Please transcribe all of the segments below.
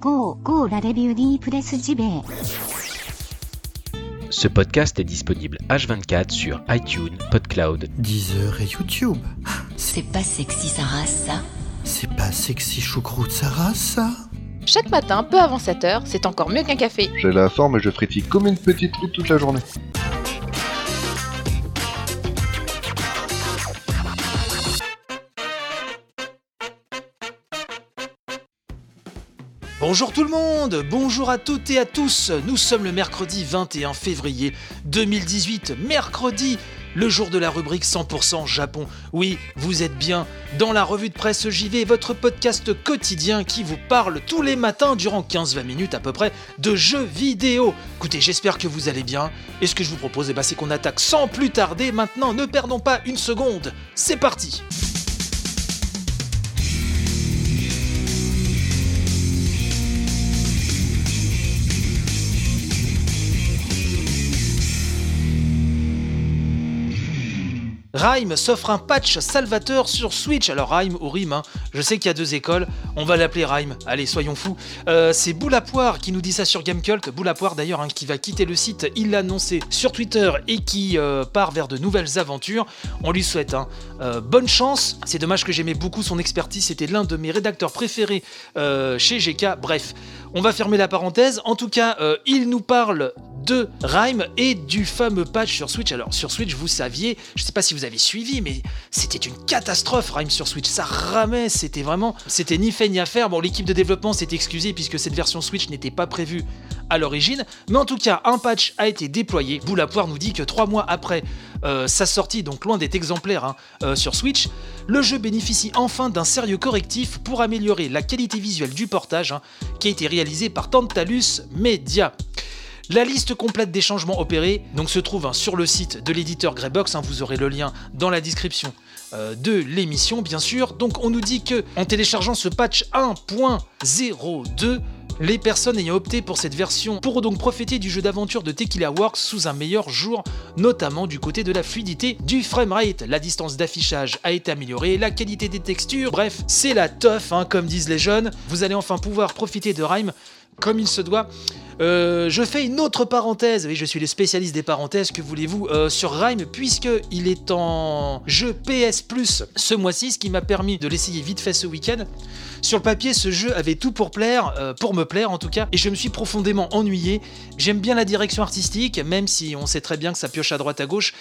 Go, go la review Press JB. Ce podcast est disponible H24 sur iTunes, PodCloud, Deezer et YouTube. C'est pas sexy sa race, ça C'est pas sexy choucroute Sarah, ça Chaque matin, peu avant 7h, c'est encore mieux qu'un café. J'ai la forme et je frétille comme une petite truite toute la journée. Bonjour tout le monde, bonjour à toutes et à tous. Nous sommes le mercredi 21 février 2018, mercredi, le jour de la rubrique 100% Japon. Oui, vous êtes bien dans la revue de presse JV, votre podcast quotidien qui vous parle tous les matins durant 15-20 minutes à peu près de jeux vidéo. Écoutez, j'espère que vous allez bien. Et ce que je vous propose, eh ben, c'est qu'on attaque sans plus tarder. Maintenant, ne perdons pas une seconde. C'est parti. Rhyme s'offre un patch salvateur sur Switch. Alors Rhyme ou Rime, hein. je sais qu'il y a deux écoles, on va l'appeler Rhyme. Allez, soyons fous. Euh, c'est Boulapoire qui nous dit ça sur Gamecult. Boulapoire d'ailleurs hein, qui va quitter le site, il l'a annoncé sur Twitter et qui euh, part vers de nouvelles aventures. On lui souhaite hein, euh, bonne chance. C'est dommage que j'aimais beaucoup son expertise, c'était l'un de mes rédacteurs préférés chez GK. Bref, on va fermer la parenthèse. En tout cas, il nous parle de Rhyme et du fameux patch sur Switch. Alors sur Switch, vous saviez, je sais pas si vous avez suivi, mais c'était une catastrophe Rhyme sur Switch. Ça ramait, c'était vraiment, c'était ni fait ni à faire. Bon, l'équipe de développement s'est excusée puisque cette version Switch n'était pas prévue à l'origine, mais en tout cas, un patch a été déployé. Boulapoire nous dit que trois mois après euh, sa sortie, donc loin d'être exemplaire hein, euh, sur Switch, le jeu bénéficie enfin d'un sérieux correctif pour améliorer la qualité visuelle du portage hein, qui a été réalisé par Tantalus Media. La liste complète des changements opérés donc, se trouve hein, sur le site de l'éditeur Greybox, hein, vous aurez le lien dans la description euh, de l'émission bien sûr. Donc on nous dit que en téléchargeant ce patch 1.02, les personnes ayant opté pour cette version pourront donc profiter du jeu d'aventure de Tequila Works sous un meilleur jour, notamment du côté de la fluidité du framerate. La distance d'affichage a été améliorée, la qualité des textures, bref, c'est la teuf, hein, comme disent les jeunes. Vous allez enfin pouvoir profiter de Rhyme comme il se doit. Euh, je fais une autre parenthèse, oui je suis le spécialiste des parenthèses, que voulez-vous, euh, sur Rhyme, puisque il est en jeu PS Plus ce mois-ci, ce qui m'a permis de l'essayer vite fait ce week-end. Sur le papier, ce jeu avait tout pour plaire, euh, pour me plaire en tout cas, et je me suis profondément ennuyé. J'aime bien la direction artistique, même si on sait très bien que ça pioche à droite à gauche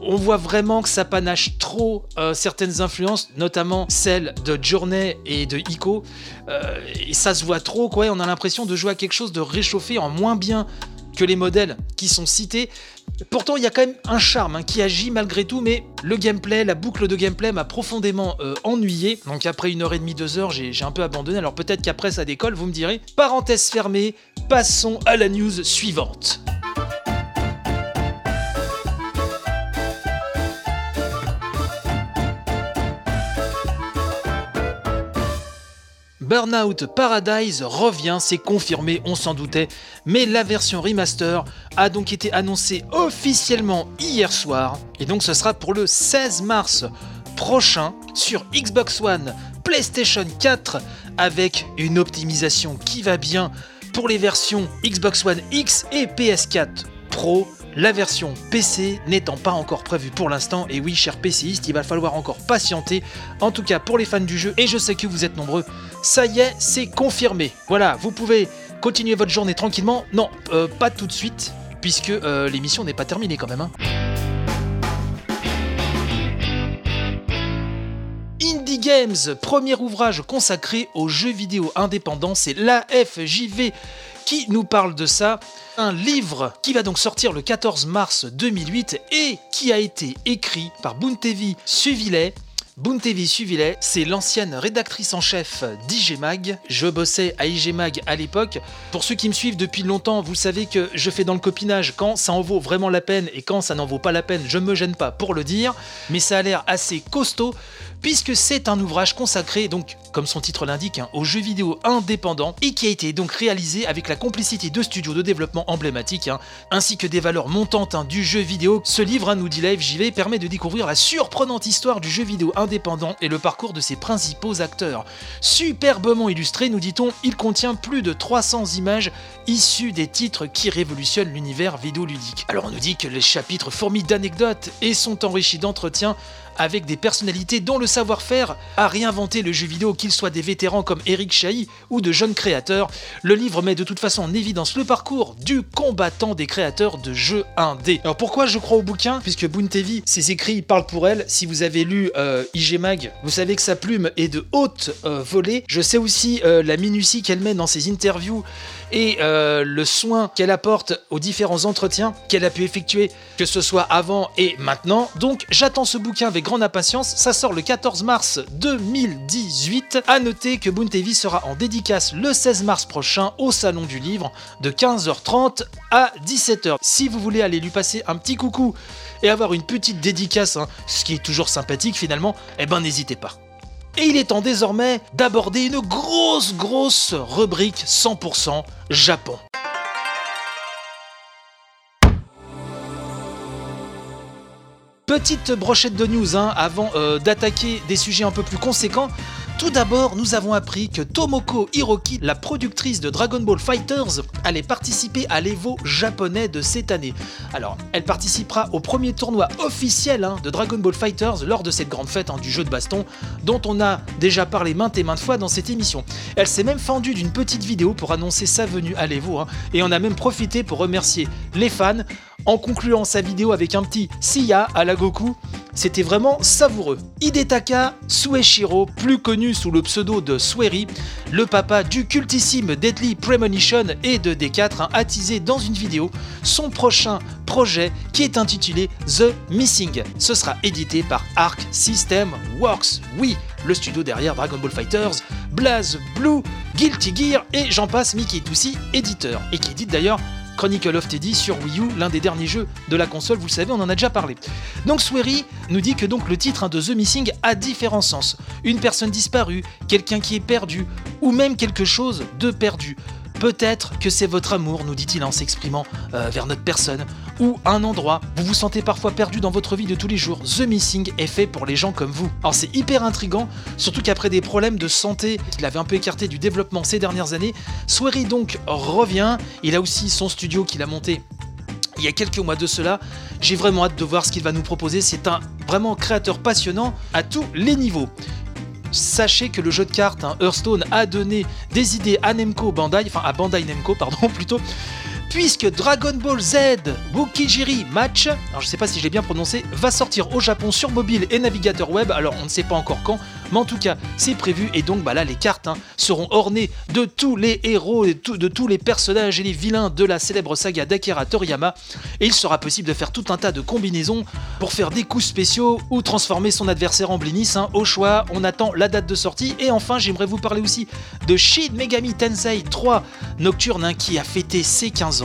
on voit vraiment que ça panache trop euh, certaines influences, notamment celles de Journey et de Ico. Euh, et ça se voit trop, quoi. On a l'impression de jouer à quelque chose de réchauffé en moins bien que les modèles qui sont cités. Pourtant, il y a quand même un charme hein, qui agit malgré tout, mais le gameplay, la boucle de gameplay m'a profondément euh, ennuyé. Donc après une heure et demie, deux heures, j'ai un peu abandonné. Alors peut-être qu'après ça décolle, vous me direz. Parenthèse fermée, passons à la news suivante. Burnout Paradise revient, c'est confirmé, on s'en doutait, mais la version remaster a donc été annoncée officiellement hier soir, et donc ce sera pour le 16 mars prochain sur Xbox One, PlayStation 4, avec une optimisation qui va bien pour les versions Xbox One X et PS4 Pro. La version PC n'étant pas encore prévue pour l'instant, et oui, cher PCiste, il va falloir encore patienter, en tout cas pour les fans du jeu, et je sais que vous êtes nombreux, ça y est, c'est confirmé. Voilà, vous pouvez continuer votre journée tranquillement. Non, euh, pas tout de suite, puisque euh, l'émission n'est pas terminée quand même. hein. Indie Games, premier ouvrage consacré aux jeux vidéo indépendants, c'est l'AFJV qui nous parle de ça. Un livre qui va donc sortir le 14 mars 2008 et qui a été écrit par Buntevi Suvilet. Buntevi Suvilet, c'est l'ancienne rédactrice en chef d'IGMag. Je bossais à IGMag à l'époque. Pour ceux qui me suivent depuis longtemps, vous savez que je fais dans le copinage quand ça en vaut vraiment la peine et quand ça n'en vaut pas la peine, je me gêne pas pour le dire. Mais ça a l'air assez costaud puisque c'est un ouvrage consacré, donc, comme son titre l'indique, hein, aux jeux vidéo indépendants et qui a été donc réalisé avec la complicité de studios de développement emblématiques, hein, ainsi que des valeurs montantes hein, du jeu vidéo. Ce livre, nous dit Live JV, permet de découvrir la surprenante histoire du jeu vidéo indépendant et le parcours de ses principaux acteurs. Superbement illustré, nous dit-on, il contient plus de 300 images issues des titres qui révolutionnent l'univers vidéoludique. Alors on nous dit que les chapitres fourmillent d'anecdotes et sont enrichis d'entretiens avec des personnalités dont le savoir-faire a réinventé le jeu vidéo, qu'ils soient des vétérans comme Eric Chahi ou de jeunes créateurs. Le livre met de toute façon en évidence le parcours du combattant des créateurs de jeux indés. Alors pourquoi je crois au bouquin? Puisque Boontevi, ses écrits parlent pour elle. Si vous avez lu euh, IG Mag, vous savez que sa plume est de haute euh, volée. Je sais aussi euh, la minutie qu'elle met dans ses interviews et le soin qu'elle apporte aux différents entretiens qu'elle a pu effectuer, que ce soit avant et maintenant. Donc j'attends ce bouquin avec grande impatience. Ça sort le 14 mars 2018. À noter que Boontevi sera en dédicace le 16 mars prochain au Salon du Livre de 15h30 à 17h. Si vous voulez aller lui passer un petit coucou et avoir une petite dédicace, hein, ce qui est toujours sympathique finalement, eh ben n'hésitez pas. Et il est temps désormais d'aborder une grosse grosse rubrique 100% Japon. Petite brochette de news hein, avant euh, d'attaquer des sujets un peu plus conséquents. Tout d'abord, nous avons appris que Tomoko Hiroki, la productrice de Dragon Ball Fighters, allait participer à l'Evo japonais de cette année. Alors, elle participera au premier tournoi officiel hein, de Dragon Ball Fighters lors de cette grande fête hein, du jeu de baston, dont on a déjà parlé maintes et maintes fois dans cette émission. Elle s'est même fendue d'une petite vidéo pour annoncer sa venue à l'Evo, et on a même profité pour remercier les fans en concluant sa vidéo avec un petit Siya à la Goku. C'était vraiment savoureux. Hidetaka Sueshiro, plus connu sous le pseudo de Sueri, le papa du cultissime Deadly Premonition et de D4, a attisé dans une vidéo son prochain projet qui est intitulé The Missing. Ce sera édité par Arc System Works. Oui, le studio derrière Dragon Ball Fighters, Blaze Blue, Guilty Gear et j'en passe, Mickey est aussi éditeur et qui édite d'ailleurs Chronicle of Teddy sur Wii U, l'un des derniers jeux de la console, vous le savez, on en a déjà parlé. Donc Swery nous dit que donc le titre hein, de The Missing a différents sens. Une personne disparue, quelqu'un qui est perdu, ou même quelque chose de perdu. Peut-être que c'est votre amour, nous dit-il en s'exprimant euh, vers notre personne, ou un endroit. Vous vous sentez parfois perdu dans votre vie de tous les jours. The Missing est fait pour les gens comme vous. Alors c'est hyper intrigant, surtout qu'après des problèmes de santé qu'il avait un peu écarté du développement ces dernières années, Swery donc revient. Il a aussi son studio qu'il a monté il y a quelques mois de cela. J'ai vraiment hâte de voir ce qu'il va nous proposer. C'est un vraiment créateur passionnant à tous les niveaux. Sachez que le jeu de cartes hein, Hearthstone a donné des idées à Nemco Bandai, enfin à Bandai Nemco pardon plutôt, puisque Dragon Ball Z Bukijiri Match, alors je sais pas si j'ai bien prononcé, va sortir au Japon sur mobile et navigateur web, alors on ne sait pas encore quand, mais en tout cas c'est prévu et donc bah là les cartes hein, seront ornées de tous les héros, et de tous les personnages et les vilains de la célèbre saga d'Akira Toriyama, et il sera possible de faire tout un tas de combinaisons pour faire des coups spéciaux ou transformer son adversaire en blinis, hein. au choix, on attend la date de sortie, et enfin j'aimerais vous parler aussi de Shin Megami Tensei 3 Nocturne hein, qui a fêté ses 15 ans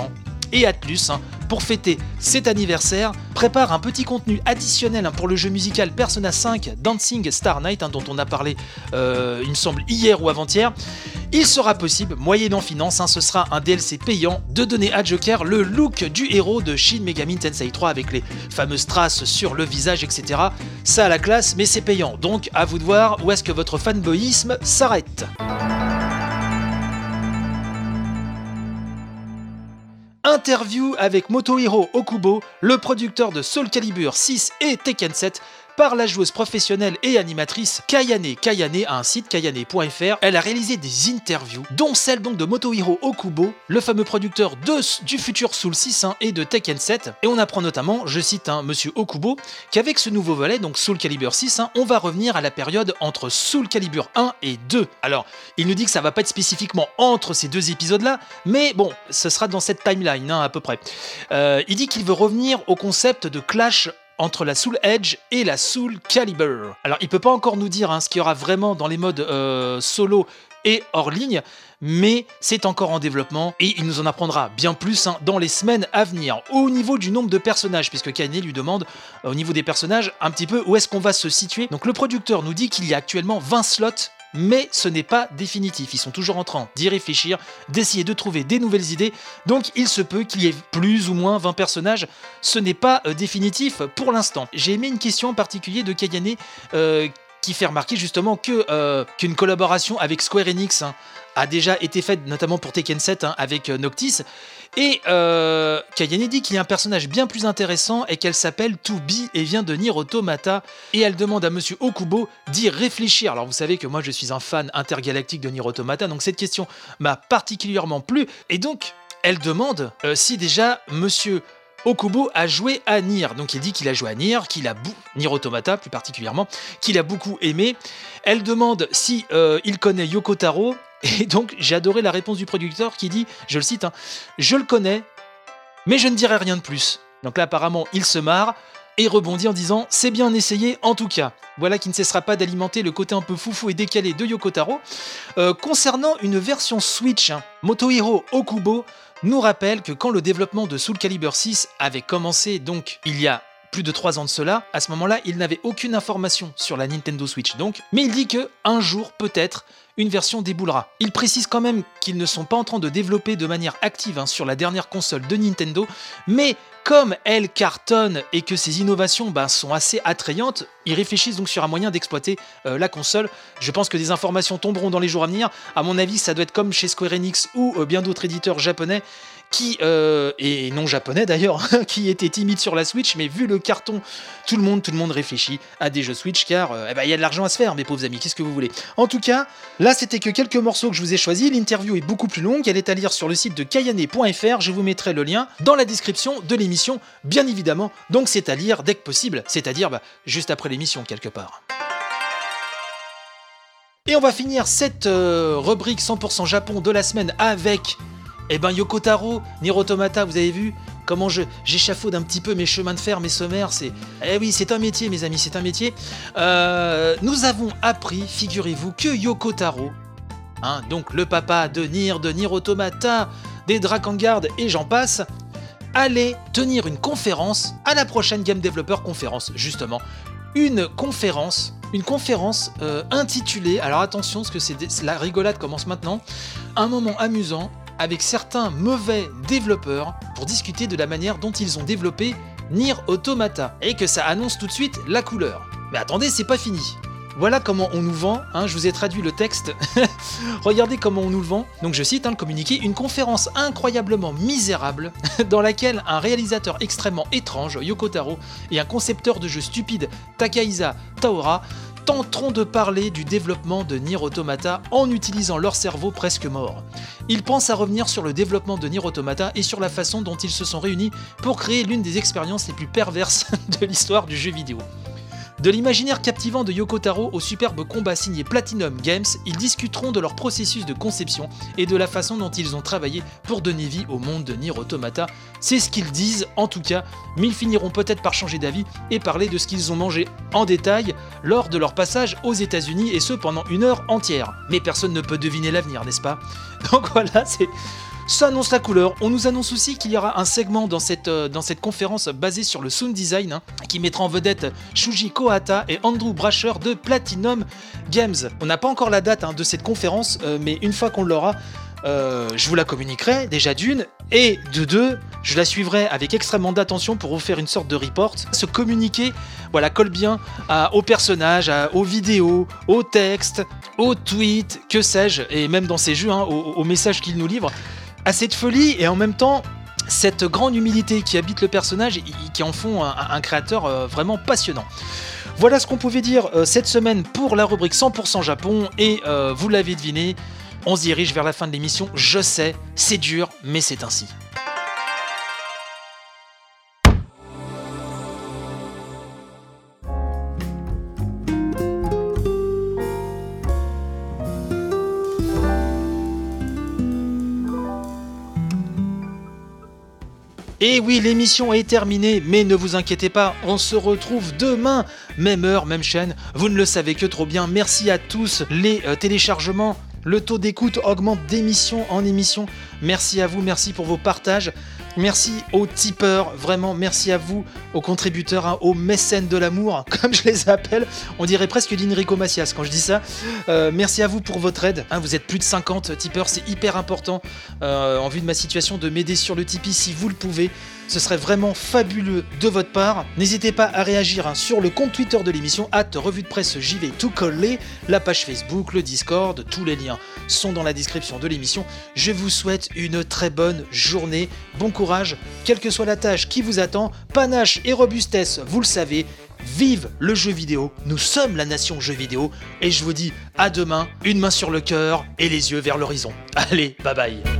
et Atlus, hein, pour fêter cet anniversaire, prépare un petit contenu additionnel hein, pour le jeu musical Persona 5 Dancing Star Night, hein, dont on a parlé, euh, il me semble, hier ou avant-hier. Il sera possible, moyennant finance, ce sera un DLC payant, de donner à Joker le look du héros de Shin Megami Tensei 3 avec les fameuses traces sur le visage, etc. Ça a la classe, mais c'est payant, donc à vous de voir où est-ce que votre fanboyisme s'arrête. Interview avec Motohiro Okubo, le producteur de Soul Calibur 6 et Tekken 7, par la joueuse professionnelle et animatrice Kayane. Kayane a un site kayane.fr. Elle a réalisé des interviews, dont celle de Motohiro Okubo, le fameux producteur de, du futur Soul 6 hein, et de Tekken 7. Et on apprend notamment, je cite un monsieur Okubo, qu'avec ce nouveau volet, donc Soul Calibur 6, hein, on va revenir à la période entre Soul Calibur 1 et 2. Alors, il nous dit que ça va pas être spécifiquement entre ces deux épisodes-là, mais bon, ce sera dans cette timeline hein, à peu près. Euh, il dit qu'il veut revenir au concept de clash entre la Soul Edge et la Soul Calibur. Alors il peut pas encore nous dire hein, ce qu'il y aura vraiment dans les modes euh, solo et hors ligne, mais c'est encore en développement et il nous en apprendra bien plus hein, dans les semaines à venir. Au niveau du nombre de personnages, puisque Kanye lui demande euh, au niveau des personnages un petit peu où est-ce qu'on va se situer. Donc le producteur nous dit qu'il y a actuellement 20 slots mais ce n'est pas définitif. Ils sont toujours en train d'y réfléchir, d'essayer de trouver des nouvelles idées. Donc il se peut qu'il y ait plus ou moins 20 personnages. Ce n'est pas euh, définitif pour l'instant. J'ai aimé une question en particulier de Kayane euh, qui fait remarquer justement que euh, qu'une collaboration avec Square Enix hein, a déjà été faite, notamment pour Tekken 7 hein, avec euh, Noctis. Et euh, Kayane dit qu'il y a un personnage bien plus intéressant et qu'elle s'appelle Toubi et vient de Nier Automata. Et elle demande à Monsieur Okubo d'y réfléchir. Alors vous savez que moi je suis un fan intergalactique de Nier Automata, donc cette question m'a particulièrement plu. Et donc elle demande euh, si déjà Monsieur Okubo a joué à Nier. Donc il dit qu'il a joué à Nier, qu'il a Nier Automata plus particulièrement, qu'il a beaucoup aimé. Elle demande si euh, il connaît Yoko Taro. Et donc j'ai adoré la réponse du producteur qui dit, je le cite, hein, je le connais, mais je ne dirai rien de plus. Donc là apparemment il se marre et rebondit en disant c'est bien essayé en tout cas. Voilà qui ne cessera pas d'alimenter le côté un peu foufou et décalé de Yoko Taro. Euh, concernant une version Switch, hein, Motohiro Okubo nous rappelle que quand le développement de Soul Calibur 6 avait commencé, donc il y a plus de 3 ans de cela, à ce moment-là, il n'avait aucune information sur la Nintendo Switch donc, mais il dit que un jour peut-être une version déboulera. Il précise quand même qu'ils ne sont pas en train de développer de manière active hein, sur la dernière console de Nintendo, mais comme elle cartonne et que ces innovations ben, sont assez attrayantes, ils réfléchissent donc sur un moyen d'exploiter euh, la console. Je pense que des informations tomberont dans les jours à venir. À mon avis, ça doit être comme chez Square Enix ou euh, bien d'autres éditeurs japonais qui, euh, et non japonais d'ailleurs, qui étaient timides sur la Switch, mais vu le carton, tout le monde, tout le monde réfléchit à des jeux Switch car euh, eh ben, il y a de l'argent à se faire, mes pauvres amis, qu'est-ce que vous voulez? En tout cas, là c'était que quelques morceaux que je vous ai choisis, l'interview est beaucoup plus longue, elle est à lire sur le site de kayane.fr, je vous mettrai le lien dans la description de l'émission, bien évidemment, donc c'est à lire dès que possible, c'est-à-dire bah, juste après l'émission quelque part. Et on va finir cette euh, rubrique 100% Japon de la semaine avec eh ben Yoko Taro, Nier Automata, vous avez vu comment je j'échafaude un petit peu mes chemins de fer, mes sommaires, c'est eh oui, c'est un métier mes amis, c'est un métier. Euh, nous avons appris, figurez-vous, que Yoko Taro, hein, donc le papa de Nier, de Nier Automata, des Drakengard et j'en passe, allait tenir une conférence à la prochaine Game Developer Conference, justement. Une conférence, une conférence euh, intitulée, alors attention, parce que c'est la rigolade commence maintenant, un moment amusant avec certains mauvais développeurs pour discuter de la manière dont ils ont développé Nier Automata et que ça annonce tout de suite la couleur. Mais attendez, c'est pas fini. Voilà comment on nous vend, hein, je vous ai traduit le texte. Regardez comment on nous le vend. Donc je cite hein, le communiqué, une conférence incroyablement misérable dans laquelle un réalisateur extrêmement étrange, Yoko Taro, et un concepteur de jeux stupide, Takahisa Taora, tenteront de parler du développement de Nier Automata en utilisant leur cerveau presque mort. Ils pensent à revenir sur le développement de Nier Automata et sur la façon dont ils se sont réunis pour créer l'une des expériences les plus perverses de l'histoire du jeu vidéo. De l'imaginaire captivant de Yoko Taro au superbe combat signé Platinum Games, ils discuteront de leur processus de conception et de la façon dont ils ont travaillé pour donner vie au monde de Nier Automata. C'est ce qu'ils disent en tout cas, mais ils finiront peut-être par changer d'avis et parler de ce qu'ils ont mangé en détail lors de leur passage aux États-Unis et ce pendant une heure entière. Mais personne ne peut deviner l'avenir, n'est-ce pas? Donc voilà, c'est ça annonce la couleur. On nous annonce aussi qu'il y aura un segment dans cette, euh, dans cette conférence basé sur le sound design hein, qui mettra en vedette Shuji Kohata et Andrew Brasher de Platinum Games. On n'a pas encore la date hein, de cette conférence, euh, mais une fois qu'on l'aura, euh, je vous la communiquerai déjà d'une, et de deux, je la suivrai avec extrêmement d'attention pour vous faire une sorte de report. Ce communiqué, voilà, colle bien aux personnages, aux vidéos, aux textes, aux tweets, que sais-je, et même dans ces jeux, hein, aux, aux messages qu'il nous livre, à cette folie et en même temps cette grande humilité qui habite le personnage et qui en font un, créateur euh, vraiment passionnant. Voilà ce qu'on pouvait dire euh, cette semaine pour la rubrique 100% Japon et euh, vous l'avez deviné, on se dirige vers la fin de l'émission. Je sais, c'est dur, mais c'est ainsi. Et oui, l'émission est terminée, mais ne vous inquiétez pas, on se retrouve demain, même heure, même chaîne. Vous ne le savez que trop bien. Merci à tous les euh, téléchargements. Le taux d'écoute augmente d'émission en émission. Merci à vous, merci pour vos partages. Merci aux tipeurs, vraiment merci à vous, aux contributeurs, hein, aux mécènes de l'amour, comme je les appelle. On dirait presque d'Inrico Macias quand je dis ça. Euh, merci à vous pour votre aide. hein, vous êtes plus de 50 tipeurs, c'est hyper important euh, en vue de ma situation de m'aider sur le Tipeee si vous le pouvez. Ce serait vraiment fabuleux de votre part. N'hésitez pas à réagir hein, sur le compte Twitter de l'émission, at revue de presse JV tout collé, la page Facebook, le Discord, tous les liens sont dans la description de l'émission. Je vous souhaite une très bonne journée, bon quelle que soit la tâche qui vous attend, panache et robustesse, vous le savez. Vive le jeu vidéo, nous sommes la nation jeu vidéo, et je vous dis à demain, une main sur le cœur et les yeux vers l'horizon. Allez, bye bye